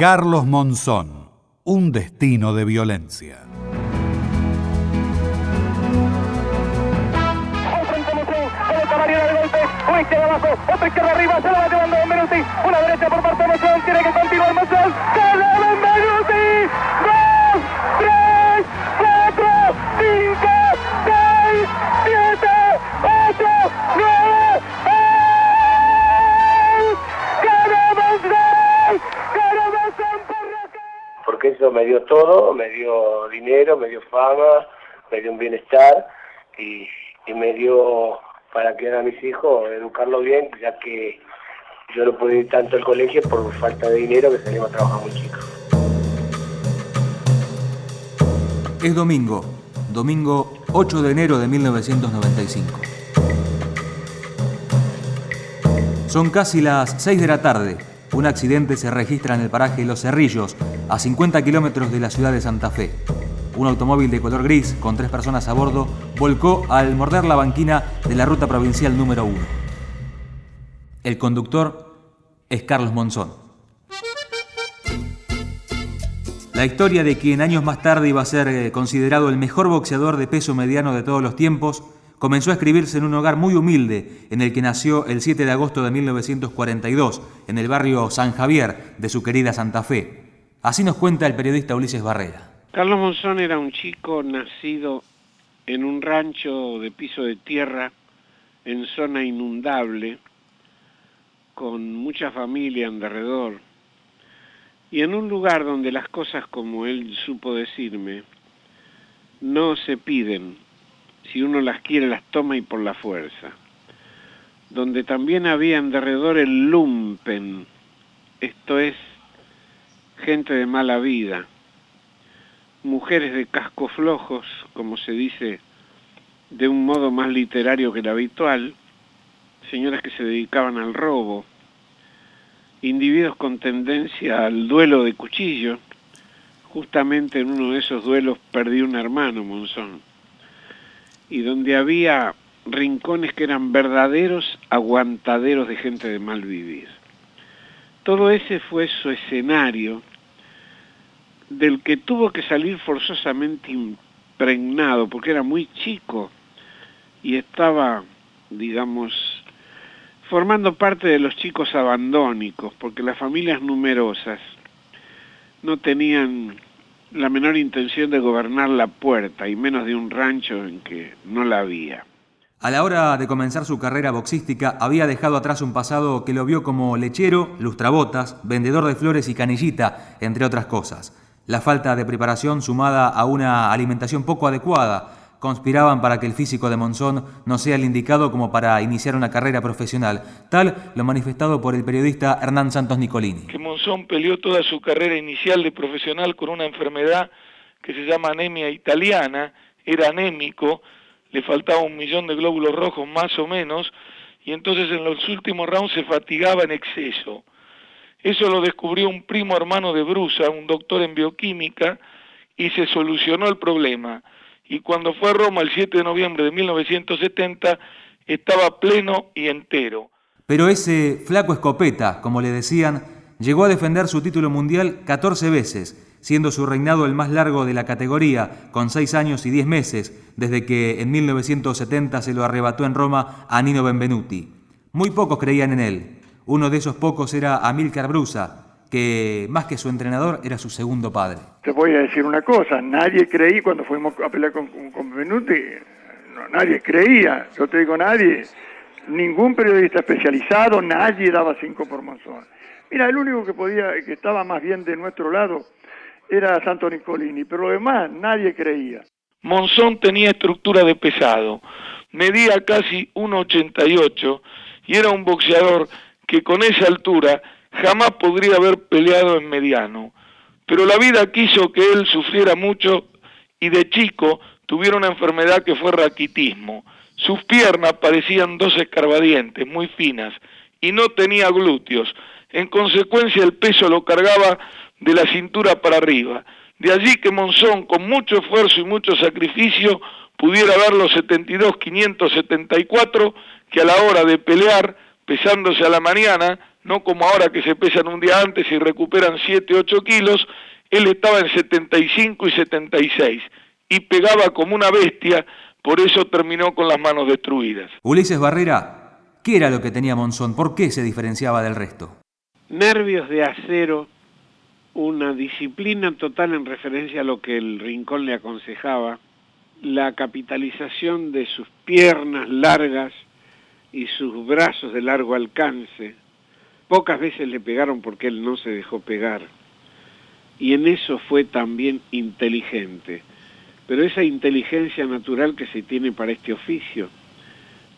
Carlos Monzón, un destino de violencia. una izquierda abajo, me dio todo, me dio dinero, me dio fama, me dio un bienestar y, me dio para que a mis hijos, educarlos bien, ya que yo no pude ir tanto al colegio por falta de dinero que salimos a trabajar muy chicos. Es domingo, domingo 8 de enero de 1995. Son casi las 6 de la tarde. Un accidente se registra en el paraje Los Cerrillos, a 50 kilómetros de la ciudad de Santa Fe. Un automóvil de color gris con tres personas a bordo volcó al morder la banquina de la ruta provincial número 1. El conductor es Carlos Monzón. La historia de quien años más tarde iba a ser eh, considerado el mejor boxeador de peso mediano de todos los tiempos comenzó a escribirse en un hogar muy humilde en el que nació el 7 de agosto de 1942, en el barrio San Javier de su querida Santa Fe. Así nos cuenta el periodista Ulises Barrera. Carlos Monzón era un chico nacido en un rancho de piso de tierra en zona inundable, con mucha familia en derredor, y en un lugar donde las cosas, como él supo decirme, no se piden, si uno las quiere las toma y por la fuerza, donde también había en derredor el lumpen, esto es, gente de mala vida, mujeres de casco flojos, como se dice de un modo más literario que el habitual, señoras que se dedicaban al robo, individuos con tendencia al duelo de cuchillo, justamente en uno de esos duelos perdí un hermano, Monzón, y donde había rincones que eran verdaderos aguantaderos de gente de mal vivir. Todo ese fue su escenario del que tuvo que salir forzosamente impregnado, porque era muy chico y estaba, digamos, formando parte de los chicos abandónicos, porque las familias numerosas no tenían la menor intención de gobernar la puerta, y menos de un rancho en que no la había. A la hora de comenzar su carrera boxística, había dejado atrás un pasado que lo vio como lechero, lustrabotas, vendedor de flores y canillita, entre otras cosas. La falta de preparación sumada a una alimentación poco adecuada conspiraban para que el físico de Monzón no sea el indicado como para iniciar una carrera profesional, tal lo manifestado por el periodista Hernán Santos Nicolini. Que Monzón peleó toda su carrera inicial de profesional con una enfermedad que se llama anemia italiana, era anémico, le faltaba un millón de glóbulos rojos más o menos, y entonces en los últimos rounds se fatigaba en exceso. Eso lo descubrió un primo hermano de Brusa, un doctor en bioquímica, y se solucionó el problema. Y cuando fue a Roma el 7 de noviembre de 1970, estaba pleno y entero. Pero ese flaco escopeta, como le decían, llegó a defender su título mundial 14 veces, siendo su reinado el más largo de la categoría, con 6 años y 10 meses, desde que en 1970 se lo arrebató en Roma a Nino Benvenuti. Muy pocos creían en él, uno de esos pocos era Amílcar Brusa, que más que su entrenador era su segundo padre. Te voy a decir una cosa, nadie creí cuando fuimos a pelear con, con Benuti, nadie creía, yo te digo nadie, ningún periodista especializado, nadie daba cinco por Monzón. Mira, el único que podía, que estaba más bien de nuestro lado, era Santo Nicolini, pero lo demás nadie creía. Monzón tenía estructura de pesado, medía casi 1,88 y era un boxeador que con esa altura jamás podría haber peleado en mediano. Pero la vida quiso que él sufriera mucho y de chico tuviera una enfermedad que fue raquitismo. Sus piernas parecían dos escarbadientes muy finas y no tenía glúteos. En consecuencia el peso lo cargaba de la cintura para arriba. De allí que Monzón, con mucho esfuerzo y mucho sacrificio, pudiera dar los 72 574 que a la hora de pelear pesándose a la mañana, no como ahora que se pesan un día antes y recuperan 7, 8 kilos, él estaba en 75 y 76 y pegaba como una bestia, por eso terminó con las manos destruidas. Ulises Barrera, ¿qué era lo que tenía Monzón? ¿Por qué se diferenciaba del resto? Nervios de acero, una disciplina total en referencia a lo que el Rincón le aconsejaba, la capitalización de sus piernas largas y sus brazos de largo alcance. Pocas veces le pegaron porque él no se dejó pegar. Y en eso fue también inteligente. Pero esa inteligencia natural que se tiene para este oficio,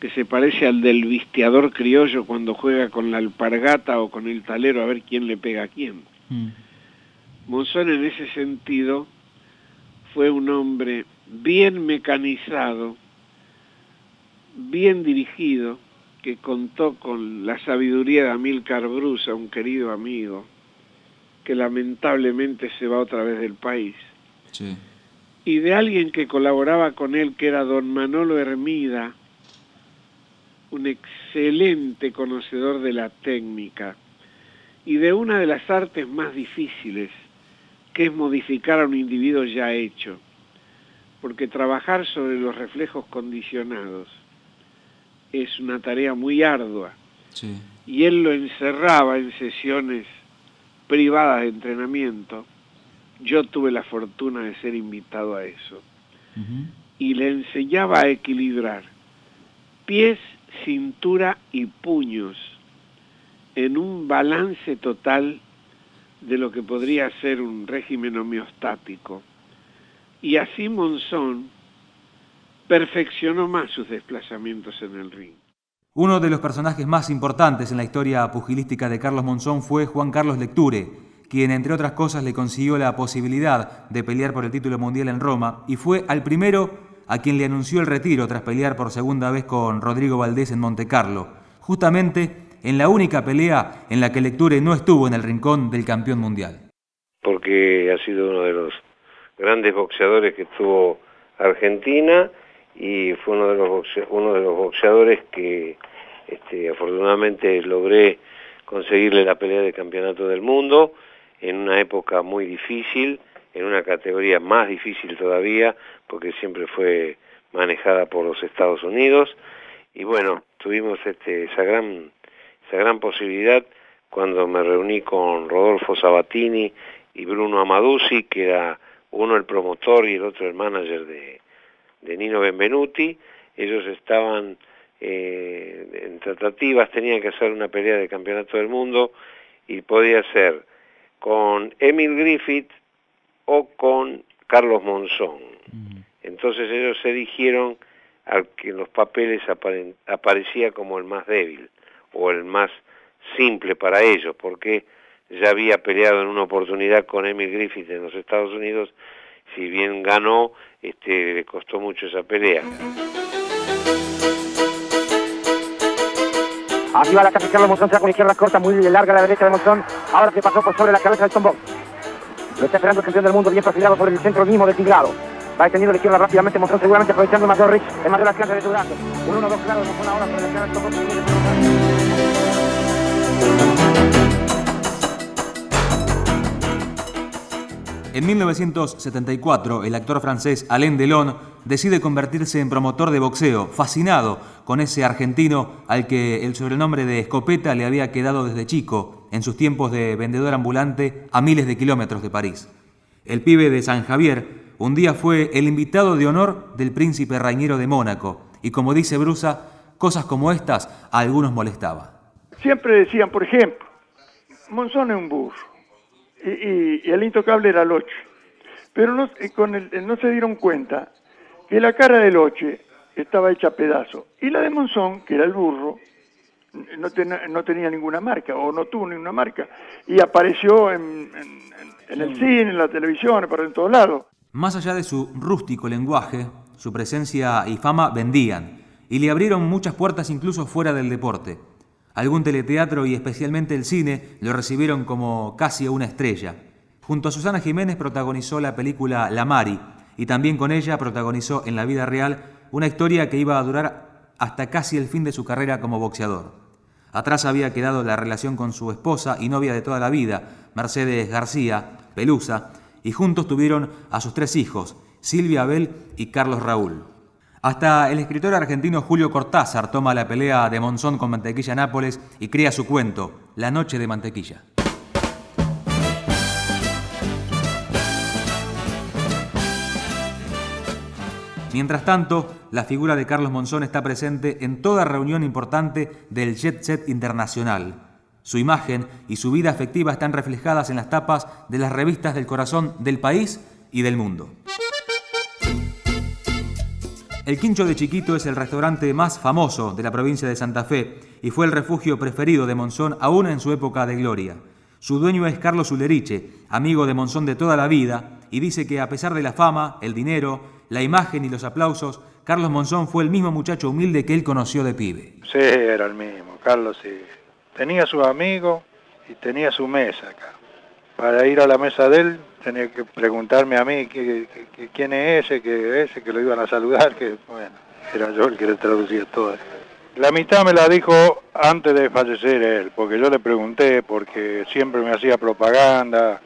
que se parece al del visteador criollo cuando juega con la alpargata o con el talero a ver quién le pega a quién. Mm. Monzón en ese sentido fue un hombre bien mecanizado, bien dirigido, que contó con la sabiduría de Amílcar Brusa, un querido amigo, que lamentablemente se va otra vez del país. Y de alguien que colaboraba con él, que era don Manolo Hermida, un excelente conocedor de la técnica y de una de las artes más difíciles, que es modificar a un individuo ya hecho porque trabajar sobre los reflejos condicionados es una tarea muy ardua. Y él lo encerraba en sesiones privadas de entrenamiento. Yo tuve la fortuna de ser invitado a eso. Y le enseñaba a equilibrar pies, cintura y puños en un balance total de lo que podría ser un régimen homeostático y así Monzón perfeccionó más sus desplazamientos en el ring. Uno de los personajes más importantes en la historia pugilística de Carlos Monzón fue Juan Carlos Lecture, quien entre otras cosas le consiguió la posibilidad de pelear por el título mundial en Roma y fue al primero a quien le anunció el retiro tras pelear por segunda vez con Rodrigo Valdés en Monte Carlo, justamente en la única pelea en la que Lecture no estuvo en el rincón del campeón mundial. Porque ha sido uno de los grandes boxeadores que tuvo Argentina y fue uno de los, uno de los boxeadores que este, afortunadamente logré conseguirle la pelea de campeonato del mundo en una época muy difícil, en una categoría más difícil todavía, porque siempre fue manejada por los Estados Unidos. Y bueno, tuvimos este, esa, gran, esa gran posibilidad cuando me reuní con Rodolfo Sabatini y Bruno Amadusi, que era uno el promotor y el otro el manager de, Nino Benvenuti, ellos estaban eh, en tratativas, tenían que hacer una pelea de campeonato del mundo y podía ser con Emil Griffith o con Carlos Monzón. Entonces ellos se dijeron al que en los papeles aparecía como el más débil o el más simple para ellos, porque ya había peleado en una oportunidad con Emil Griffith en los Estados Unidos, si bien ganó, este, le costó mucho esa pelea. Va la cabeza Carlos Monzón, se con izquierda corta, muy larga la derecha de Monzón, ahora se pasó por sobre la cabeza del Tombo. Lo está esperando el campeón del mundo, bien perfilado por el centro mismo del tinglado. Va extendiendo la izquierda rápidamente, Monzón seguramente aprovechando el mayor el mayor alcance de su brazo. Un 1-2 claro, no fue una hora, pero el Tombo En 1974, el actor francés Alain Delon decide convertirse en promotor de boxeo, fascinado con ese argentino al que el sobrenombre de escopeta le había quedado desde chico, en sus tiempos de vendedor ambulante a miles de kilómetros de París. El pibe de San Javier un día fue el invitado de honor del príncipe Rainiero de Mónaco, y como dice Brusa, cosas como estas a algunos molestaba. Siempre decían, por ejemplo, Monzón es un burro y, el intocable era Loche. Pero no, con el, no se dieron cuenta que la cara de Loche estaba hecha a pedazo y la de Monzón, que era el burro, no, no, tenía ninguna marca o no tuvo ninguna marca y apareció en, el cine, en la televisión, por en todos lados. Más allá de su rústico lenguaje, su presencia y fama vendían y le abrieron muchas puertas incluso fuera del deporte. Algún teleteatro y especialmente el cine lo recibieron como casi una estrella. Junto a Susana Jiménez protagonizó la película La Mari y también con ella protagonizó en la vida real una historia que iba a durar hasta casi el fin de su carrera como boxeador. Atrás había quedado la relación con su esposa y novia de toda la vida, Mercedes García, Pelusa, y juntos tuvieron a sus tres hijos, Silvia Abel y Carlos Raúl. Hasta el escritor argentino Julio Cortázar toma la pelea de Monzón con Mantequilla Nápoles y crea su cuento, La Noche de Mantequilla. Mientras tanto, la figura de Carlos Monzón está presente en toda reunión importante del jet set internacional. Su imagen y su vida afectiva están reflejadas en las tapas de las revistas del corazón del país y del mundo. El Quincho de Chiquito es el restaurante más famoso de la provincia de Santa Fe y fue el refugio preferido de Monzón aún en su época de gloria. Su dueño es Carlos Uleriche, amigo de Monzón de toda la vida, y dice que a pesar de la fama, el dinero, la imagen y los aplausos, Carlos Monzón fue el mismo muchacho humilde que él conoció de pibe. Sí, era el mismo, Carlos sí. Tenía sus amigos y tenía su mesa acá. Para ir a la mesa de él tenía que preguntarme a mí quién es ese, que ese, que lo iban a saludar, que bueno, era yo el que le traducía todo. La mitad me la dijo antes de fallecer él, porque yo le pregunté, porque siempre me hacía propaganda,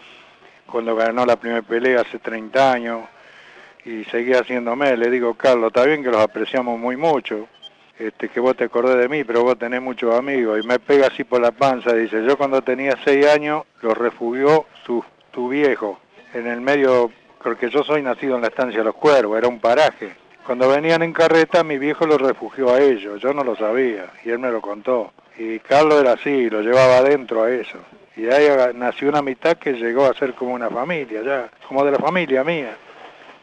cuando ganó la primera pelea hace 30 años, y seguía haciéndome, le digo, Carlos, está bien que los apreciamos muy mucho, este, que vos te acordés de mí, pero vos tenés muchos amigos, y me pega así por la panza, dice, yo cuando tenía 6 años los refugió tu, tu viejo, en el medio, porque yo soy nacido en la estancia de los cuervos, era un paraje. Cuando venían en carreta, mi viejo los refugió a ellos, yo no lo sabía, y él me lo contó. Y Carlos era así, lo llevaba adentro a eso. Y ahí nació una mitad que llegó a ser como una familia, ya, como de la familia mía.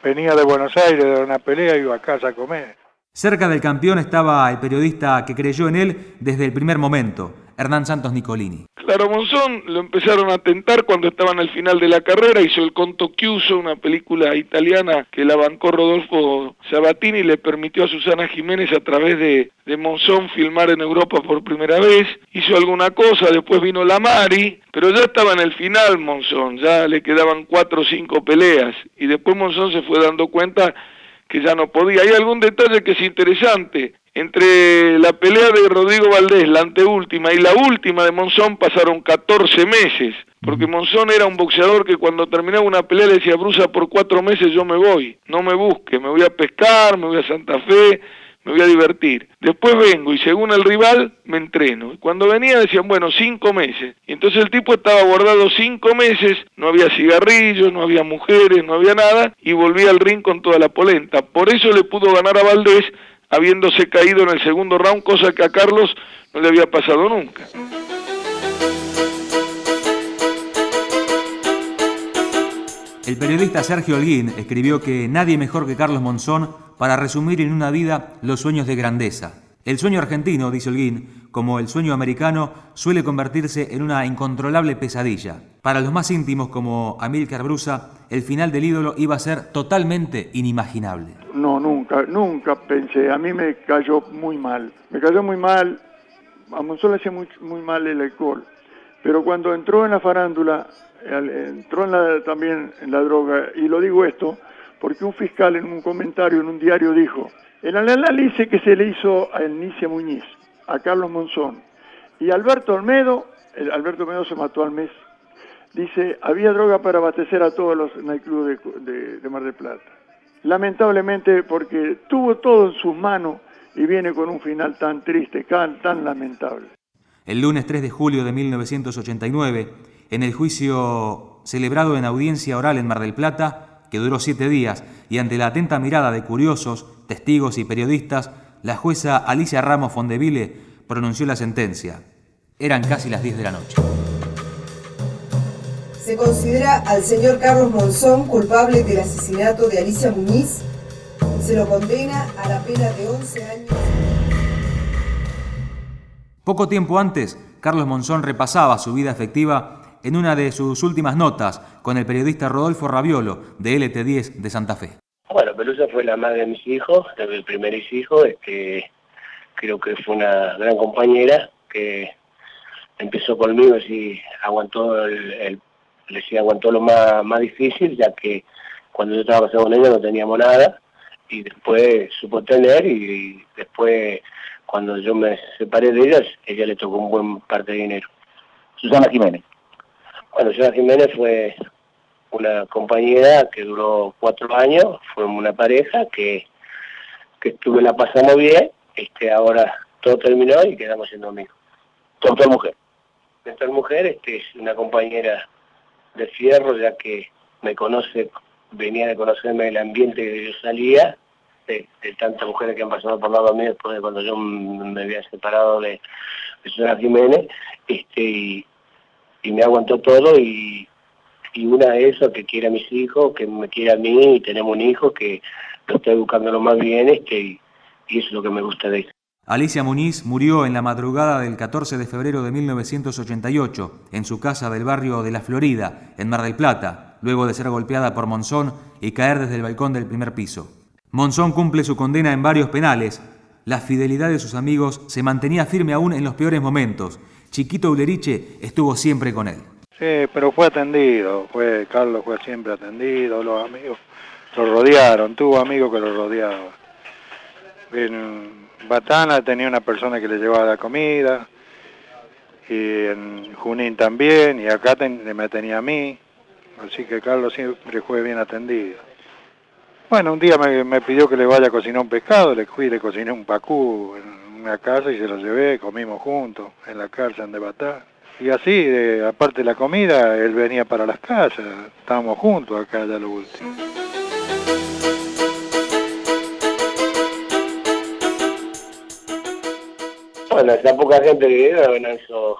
Venía de Buenos Aires de una pelea iba a casa a comer. Cerca del campeón estaba el periodista que creyó en él desde el primer momento, Hernán Santos Nicolini. Claro, Monzón lo empezaron a tentar cuando estaban al final de la carrera, hizo el Conto Chiuso, una película italiana que la bancó Rodolfo Sabatini y le permitió a Susana Jiménez a través de, de Monzón filmar en Europa por primera vez, hizo alguna cosa, después vino la Mari, pero ya estaba en el final Monzón, ya le quedaban cuatro o cinco peleas, y después Monzón se fue dando cuenta que ya no podía. Hay algún detalle que es interesante. Entre la pelea de Rodrigo Valdés, la anteúltima, y la última de Monzón pasaron 14 meses, porque Monzón era un boxeador que cuando terminaba una pelea le decía, Brusa, por cuatro meses yo me voy, no me busque, me voy a pescar, me voy a Santa Fe, me voy a divertir. Después vengo y según el rival me entreno. Cuando venía decían, bueno, cinco meses. Y entonces el tipo estaba guardado cinco meses, no había cigarrillos, no había mujeres, no había nada, y volvía al ring con toda la polenta. Por eso le pudo ganar a Valdés habiéndose caído en el segundo round, cosa que a Carlos no le había pasado nunca. El periodista Sergio Holguín escribió que nadie mejor que Carlos Monzón para resumir en una vida los sueños de grandeza. El sueño argentino, dice Holguín, como el sueño americano, suele convertirse en una incontrolable pesadilla. Para los más íntimos como Amílcar Brusa, el final del ídolo iba a ser totalmente inimaginable. No, nunca, nunca pensé. A mí me cayó muy mal. Me cayó muy mal. A Monzón le hacía muy, muy mal el alcohol. Pero cuando entró en la farándula, entró también en la droga, y lo digo esto porque un fiscal en un comentario en un diario dijo, el análisis que se le hizo a Enicia Muñiz, a Carlos Monzón y Alberto Olmedo, el Alberto Olmedo se mató al mes, dice, había droga para abastecer a todos los nightclubs de, de Mar del Plata. Lamentablemente porque tuvo todo en sus manos y viene con un final tan triste, tan, tan lamentable. El lunes 3 de julio de 1989, en el juicio celebrado en audiencia oral en Mar del Plata, que duró siete días, y ante la atenta mirada de curiosos, testigos y periodistas, la jueza Alicia Ramos Fondeville pronunció la sentencia. Eran casi las 10 de la noche. Se considera al señor Carlos Monzón culpable del asesinato de Alicia Muñiz se lo condena a la pena de 11 años. Poco tiempo antes, Carlos Monzón repasaba su vida afectiva en una de sus últimas notas con el periodista Rodolfo Raviolo de LT10 de Santa Fe. Bueno, Pelusa fue la madre de mis hijos, el primer hijo, este, creo que fue una gran compañera que empezó conmigo y aguantó el, aguantó lo más, más difícil, ya que cuando yo estaba pasando con ella no teníamos nada, y después supo tener, y, después cuando yo me separé de ella, ella le tocó un buen parte de dinero. Susana Jiménez. Bueno, Susana Jiménez fue una compañera que duró cuatro años, fue una pareja que, que estuve, la pasamos bien, este, ahora todo terminó y quedamos siendo amigos. Doctor Mujer. Doctor Mujer este, es una compañera de fierro, ya que me conoce, venía de conocerme el ambiente que yo salía, de, tantas mujeres que han pasado por lado mío después de cuando yo me había separado de, de Jiménez, este, y, y me aguantó todo y y una de esas que quiere a mis hijos, que me quiere a mí y tenemos un hijo que lo está educando lo más bien este y, eso es lo que me gusta de. Alicia Muniz murió en la madrugada del 14 de febrero de 1988 en su casa del barrio de La Florida, en Mar del Plata, luego de ser golpeada por Monzón y caer desde el balcón del primer piso. Monzón cumple su condena en varios penales. La fidelidad de sus amigos se mantenía firme aún en los peores momentos. Chiquito Uleriche estuvo siempre con él. Sí, pero fue atendido, fue Carlos fue siempre atendido, los amigos lo rodearon, tuvo amigos que lo rodeaban. En Batana tenía una persona que le llevaba la comida, y en Junín también, y acá me tenía a mí, así que Carlos siempre fue bien atendido. Bueno, un día me, pidió que le vaya a cocinar un pescado, le fui y le cociné un pacú una casa y se lo llevé, comimos juntos en la cárcel de Batana. Y así, aparte de la comida, él venía para las casas, estábamos juntos acá ya lo último. Bueno, esa poca gente que vino, bueno, eso,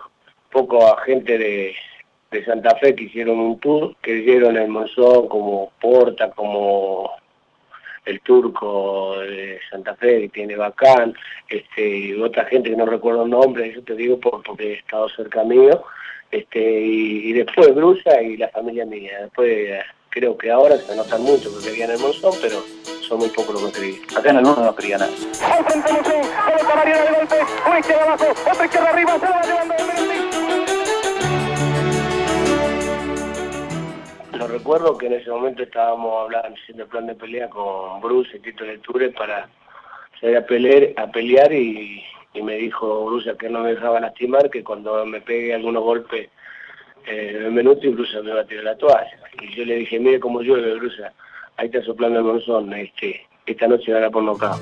poco gente de, de Santa Fe que hicieron un tour, que hicieron el Monzón como Porta, como el turco de Santa Fe, que tiene bacán, este, y otra gente que no recuerdo el nombre, eso te digo porque he estado cerca mío, este, y, después Brusa y la familia mía. Después creo que ahora se notan mucho porque querían el Monzón, pero son muy pocos los que creí. Acá en el mundo no quería nada. arriba, recuerdo que en ese momento estábamos hablando, haciendo el plan de pelea con Bruce y Tito Lecture para salir a pelear, a pelear y, me dijo Bruce que no me dejaba lastimar, que cuando me pegue algunos golpes eh, en un minuto incluso me va a tirar la toalla. Y yo le dije, mire cómo llueve, Bruce, ahí está soplando el monzón, este, esta noche a por nocaut.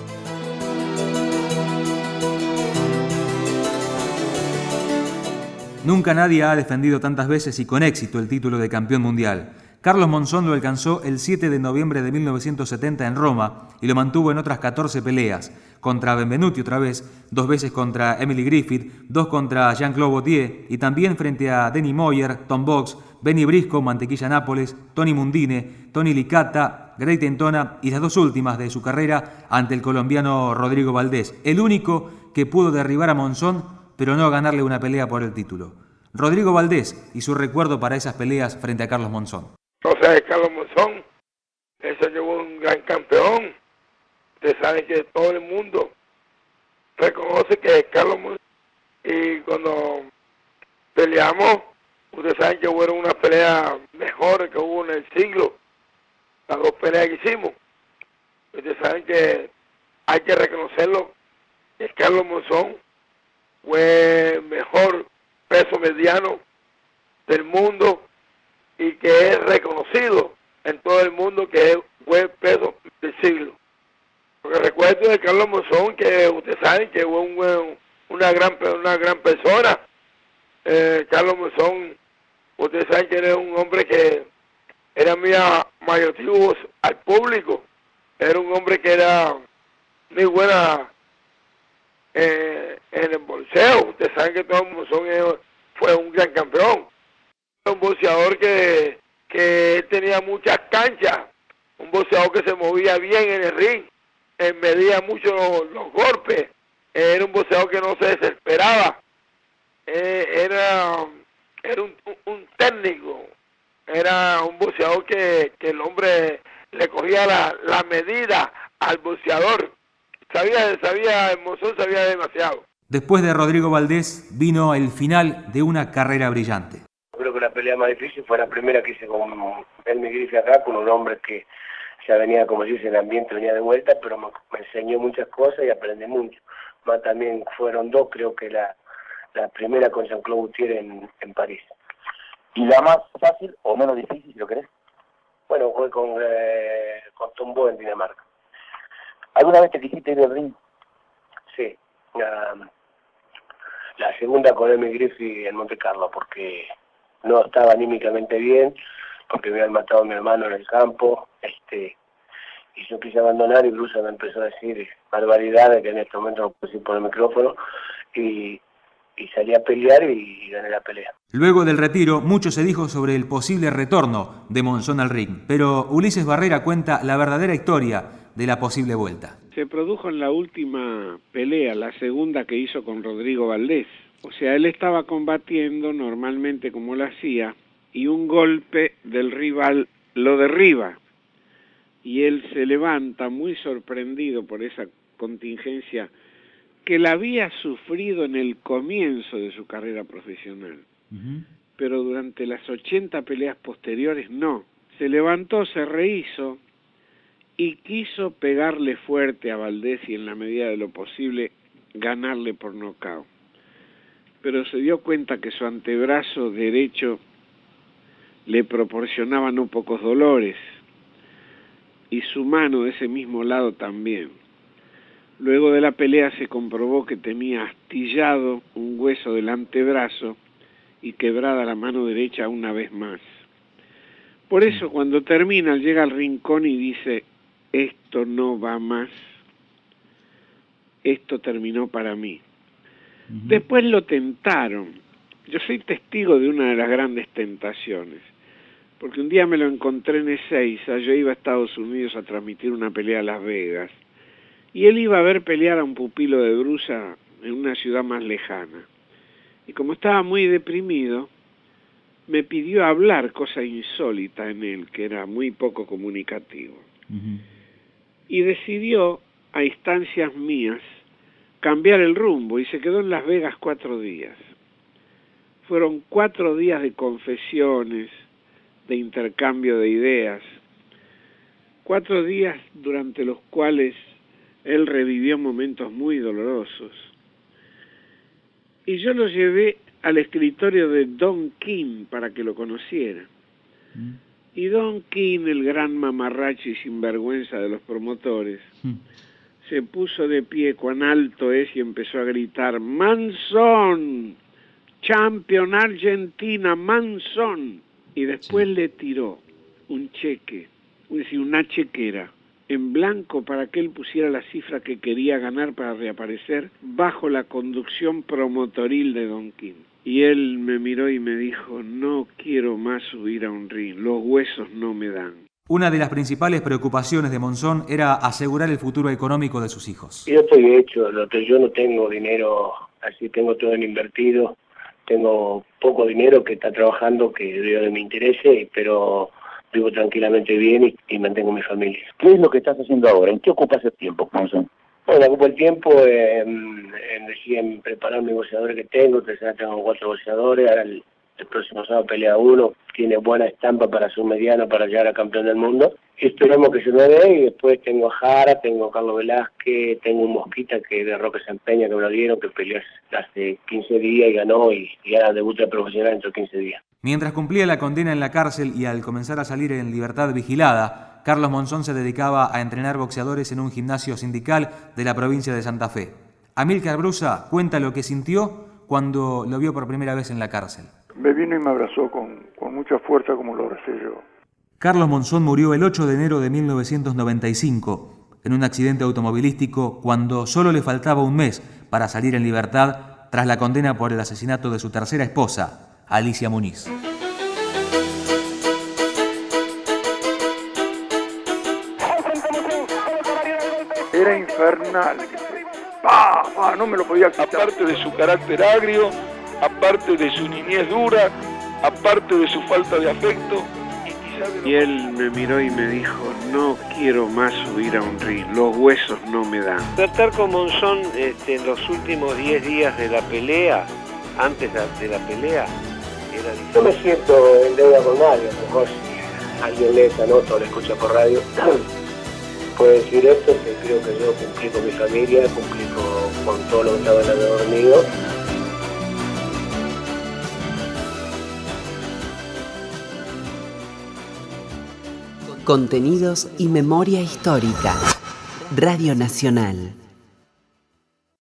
Nunca nadie ha defendido tantas veces y con éxito el título de campeón mundial. Carlos Monzón lo alcanzó el 7 de noviembre de 1970 en Roma y lo mantuvo en otras 14 peleas, contra Benvenuti otra vez, dos veces contra Emily Griffith, dos contra Jean-Claude Bautier y también frente a Denny Moyer, Tom Box, Benny Brisco, Mantequilla Nápoles, Tony Mundine, Tony Licata, Grey Tentona y las dos últimas de su carrera ante el colombiano Rodrigo Valdés, el único que pudo derribar a Monzón pero no ganarle una pelea por el título. Rodrigo Valdés y su recuerdo para esas peleas frente a Carlos Monzón. O Carlos Monzón, eso llevó un gran campeón. Ustedes saben que todo el mundo reconoce que es Carlos Monzón. Y cuando peleamos, ustedes saben que hubo una pelea mejor que hubo en el siglo. Las dos peleas que hicimos. Ustedes saben que hay que reconocerlo. Que Carlos Monzón fue mejor peso mediano del mundo y que es reconocido en todo el mundo que fue peso del siglo. Porque recuerdo de Carlos Monzón que ustedes saben que fue un, una gran una gran persona. Eh, Carlos Monzón, ustedes saben que era un hombre que era muy mayoritivo al público. Era un hombre que era muy buena eh, en el bolseo. Ustedes saben que Carlos Monzón fue un gran campeón. Un boxeador que, que tenía muchas canchas, un boxeador que se movía bien en el ring, eh, medía mucho los, golpes, era un boxeador que no se desesperaba, eh, era, era un, técnico, era un boxeador que, que el hombre le cogía la, la medida al boxeador, sabía, sabía, el mozón sabía demasiado. Después de Rodrigo Valdés vino el final de una carrera brillante creo que la pelea más difícil fue la primera que hice con Elmi Griffith acá, con un hombre que ya venía, como dice, en el ambiente venía de vuelta, pero me, enseñó muchas cosas y aprendí mucho. más también fueron dos, creo que la, la primera con Jean-Claude Gaultier en, en París. ¿Y la más fácil o menos difícil, si lo querés? Bueno, fue con, eh, con Tombo en Dinamarca. ¿Alguna vez te quisiste ir al ring? Sí. La, la segunda con Emi Griffith en Monte Carlo, porque no estaba anímicamente bien, porque me habían matado a mi hermano en el campo, este y yo quise abandonar y Bruce me empezó a decir barbaridades que en este momento no puedo decir por el micrófono y, y salí a pelear y, y gané la pelea. Luego del retiro, mucho se dijo sobre el posible retorno de Monzón al ring, pero Ulises Barrera cuenta la verdadera historia de la posible vuelta. Se produjo en la última pelea, la segunda que hizo con Rodrigo Valdés. O sea, él estaba combatiendo normalmente como lo hacía y un golpe del rival lo derriba y él se levanta muy sorprendido por esa contingencia que la había sufrido en el comienzo de su carrera profesional, pero durante las 80 peleas posteriores no. Se levantó, se rehizo y quiso pegarle fuerte a Valdés y en la medida de lo posible ganarle por nocaut. Pero se dio cuenta que su antebrazo derecho le proporcionaba no pocos dolores y su mano de ese mismo lado también. Luego de la pelea se comprobó que tenía astillado un hueso del antebrazo y quebrada la mano derecha una vez más. Por eso cuando termina llega al rincón y dice, esto no va más, esto terminó para mí. Después lo tentaron. Yo soy testigo de una de las grandes tentaciones porque un día me lo encontré en Ezeiza, yo iba a Estados Unidos a transmitir una pelea a Las Vegas, y él iba a ver pelear a un pupilo de Brusa en una ciudad más lejana. Y como estaba muy deprimido, me pidió hablar, cosa insólita en él, que era muy poco comunicativo. Y decidió, a instancias mías, cambiar el rumbo y se quedó en Las Vegas cuatro días. Fueron cuatro días de confesiones, de intercambio de ideas. Cuatro días durante los cuales él revivió momentos muy dolorosos. Y yo lo llevé al escritorio de Don King para que lo conociera. Y Don King, el gran mamarracho y sinvergüenza de los promotores, se puso de pie cuán alto es y empezó a gritar, Manson, champion Argentina, Manson y después le tiró un cheque, es decir, una chequera en blanco para que él pusiera la cifra que quería ganar para reaparecer bajo la conducción promotoril de Don King. Y él me miró y me dijo, no quiero más subir a un ring, los huesos no me dan. Una de las principales preocupaciones de Monzón era asegurar el futuro económico de sus hijos. Yo estoy hecho, lo que yo no tengo dinero, así tengo todo en invertido, tengo poco dinero que está trabajando que veo de mi interés, pero vivo tranquilamente bien y, y, mantengo mi familia. ¿Qué es lo que estás haciendo ahora? ¿En qué ocupas el tiempo, Monzón? Bueno, ocupo el tiempo en, en, en preparar que tengo, que ya tengo cuatro boxeadores, ahora el, próximo sábado pelea uno, tiene buena estampa para su mediano para llegar a campeón del mundo. Esperemos que se me dé y después tengo a Jara, tengo a Carlos Velázquez, tengo un Mosquita que de Roque se empeña, que me lo dieron, que peleó hace 15 días y ganó y, y ahora debuta profesional dentro de 15 días. Mientras cumplía la condena en la cárcel y al comenzar a salir en libertad vigilada, Carlos Monzón se dedicaba a entrenar boxeadores en un gimnasio sindical de la provincia de Santa Fe. Amílcar Brusa cuenta lo que sintió cuando lo vio por primera vez en la cárcel. Me vino y me abrazó con, con mucha fuerza como lo abracé yo. Carlos Monzón murió el 8 de enero de 1995 en un accidente automovilístico cuando solo le faltaba un mes para salir en libertad tras la condena por el asesinato de su tercera esposa, Alicia Muniz. Era infernal. ¡Pah! ¡Pah! No me lo podía quitar. Aparte de su carácter agrio, aparte de su niñez dura, aparte de su falta de afecto. Y él me miró y me dijo, no quiero más subir a un ring, los huesos no me dan. Tratar con Monzón este, en los últimos 10 días de la pelea, antes de la pelea, era difícil. Yo me siento en deuda con nadie, a lo mejor si alguien lee esta nota o la escucha por radio, puede decir esto, que creo que yo cumplí con mi familia, cumplí con con todo lo que estaba en el dormido. Contenidos y memoria histórica. Radio Nacional.